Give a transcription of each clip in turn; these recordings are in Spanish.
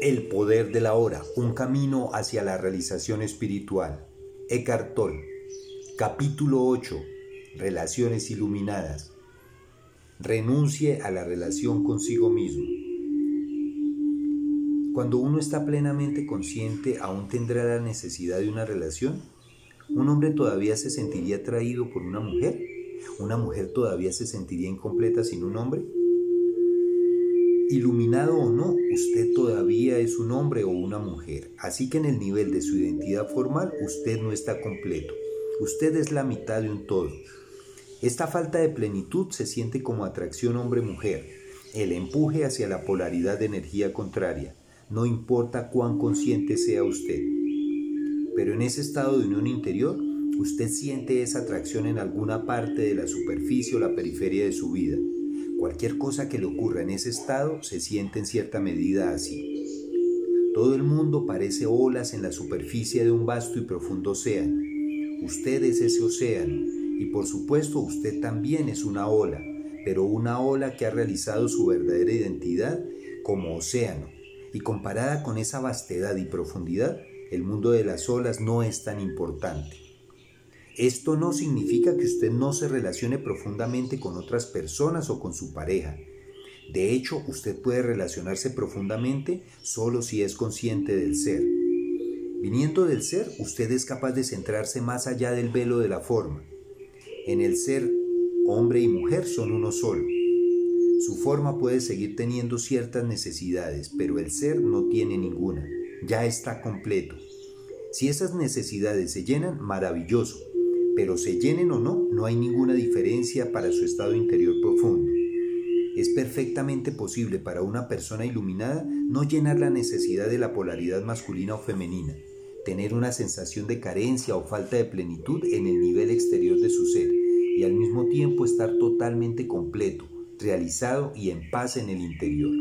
El poder de la hora, un camino hacia la realización espiritual. Eckhart Tolle. Capítulo 8. Relaciones iluminadas. Renuncie a la relación consigo mismo. Cuando uno está plenamente consciente, ¿aún tendrá la necesidad de una relación? ¿Un hombre todavía se sentiría atraído por una mujer? ¿Una mujer todavía se sentiría incompleta sin un hombre? Iluminado o no, usted un hombre o una mujer, así que en el nivel de su identidad formal usted no está completo. Usted es la mitad de un todo. Esta falta de plenitud se siente como atracción hombre-mujer, el empuje hacia la polaridad de energía contraria, no importa cuán consciente sea usted. Pero en ese estado de unión interior, usted siente esa atracción en alguna parte de la superficie o la periferia de su vida. Cualquier cosa que le ocurra en ese estado se siente en cierta medida así. Todo el mundo parece olas en la superficie de un vasto y profundo océano. Usted es ese océano y por supuesto usted también es una ola, pero una ola que ha realizado su verdadera identidad como océano. Y comparada con esa vastedad y profundidad, el mundo de las olas no es tan importante. Esto no significa que usted no se relacione profundamente con otras personas o con su pareja. De hecho, usted puede relacionarse profundamente solo si es consciente del ser. Viniendo del ser, usted es capaz de centrarse más allá del velo de la forma. En el ser, hombre y mujer son uno solo. Su forma puede seguir teniendo ciertas necesidades, pero el ser no tiene ninguna. Ya está completo. Si esas necesidades se llenan, maravilloso pero se llenen o no, no hay ninguna diferencia para su estado interior profundo. Es perfectamente posible para una persona iluminada no llenar la necesidad de la polaridad masculina o femenina, tener una sensación de carencia o falta de plenitud en el nivel exterior de su ser y al mismo tiempo estar totalmente completo, realizado y en paz en el interior.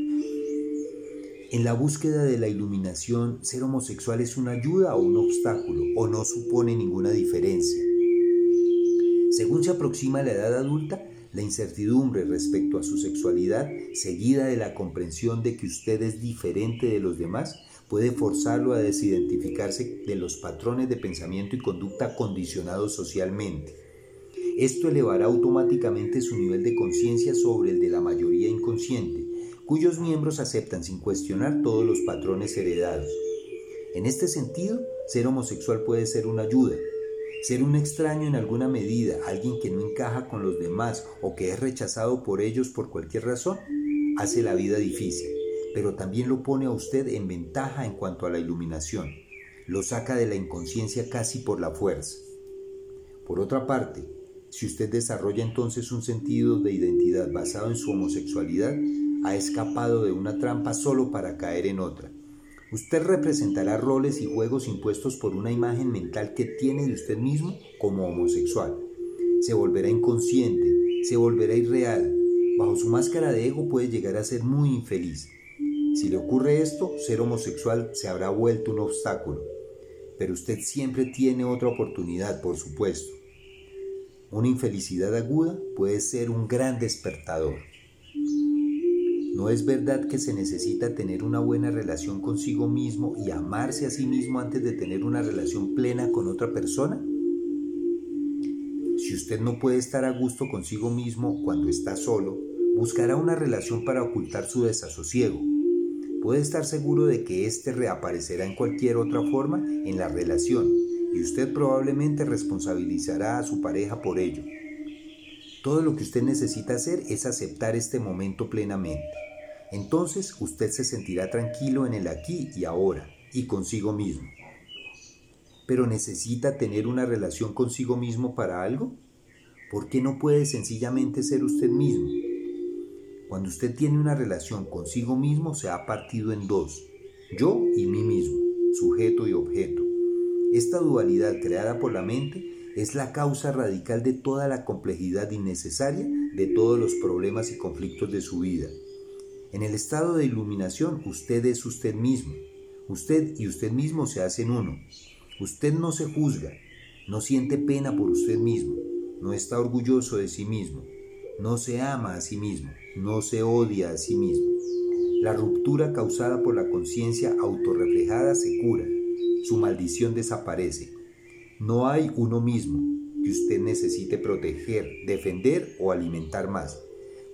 En la búsqueda de la iluminación, ser homosexual es una ayuda o un obstáculo o no supone ninguna diferencia. Según se aproxima la edad adulta, la incertidumbre respecto a su sexualidad, seguida de la comprensión de que usted es diferente de los demás, puede forzarlo a desidentificarse de los patrones de pensamiento y conducta condicionados socialmente. Esto elevará automáticamente su nivel de conciencia sobre el de la mayoría inconsciente, cuyos miembros aceptan sin cuestionar todos los patrones heredados. En este sentido, ser homosexual puede ser una ayuda, ser un extraño en alguna medida, alguien que no encaja con los demás o que es rechazado por ellos por cualquier razón, hace la vida difícil, pero también lo pone a usted en ventaja en cuanto a la iluminación, lo saca de la inconsciencia casi por la fuerza. Por otra parte, si usted desarrolla entonces un sentido de identidad basado en su homosexualidad, ha escapado de una trampa solo para caer en otra. Usted representará roles y juegos impuestos por una imagen mental que tiene de usted mismo como homosexual. Se volverá inconsciente, se volverá irreal. Bajo su máscara de ego puede llegar a ser muy infeliz. Si le ocurre esto, ser homosexual se habrá vuelto un obstáculo. Pero usted siempre tiene otra oportunidad, por supuesto. Una infelicidad aguda puede ser un gran despertador. ¿No es verdad que se necesita tener una buena relación consigo mismo y amarse a sí mismo antes de tener una relación plena con otra persona? Si usted no puede estar a gusto consigo mismo cuando está solo, buscará una relación para ocultar su desasosiego. Puede estar seguro de que éste reaparecerá en cualquier otra forma en la relación y usted probablemente responsabilizará a su pareja por ello. Todo lo que usted necesita hacer es aceptar este momento plenamente. Entonces usted se sentirá tranquilo en el aquí y ahora y consigo mismo. Pero necesita tener una relación consigo mismo para algo? ¿Por qué no puede sencillamente ser usted mismo? Cuando usted tiene una relación consigo mismo se ha partido en dos, yo y mí mismo, sujeto y objeto. Esta dualidad creada por la mente es la causa radical de toda la complejidad innecesaria de todos los problemas y conflictos de su vida. En el estado de iluminación usted es usted mismo. Usted y usted mismo se hacen uno. Usted no se juzga, no siente pena por usted mismo, no está orgulloso de sí mismo, no se ama a sí mismo, no se odia a sí mismo. La ruptura causada por la conciencia autorreflejada se cura, su maldición desaparece. No hay uno mismo que usted necesite proteger, defender o alimentar más.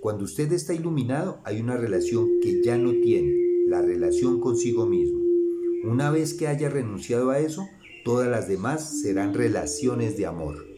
Cuando usted está iluminado hay una relación que ya no tiene, la relación consigo mismo. Una vez que haya renunciado a eso, todas las demás serán relaciones de amor.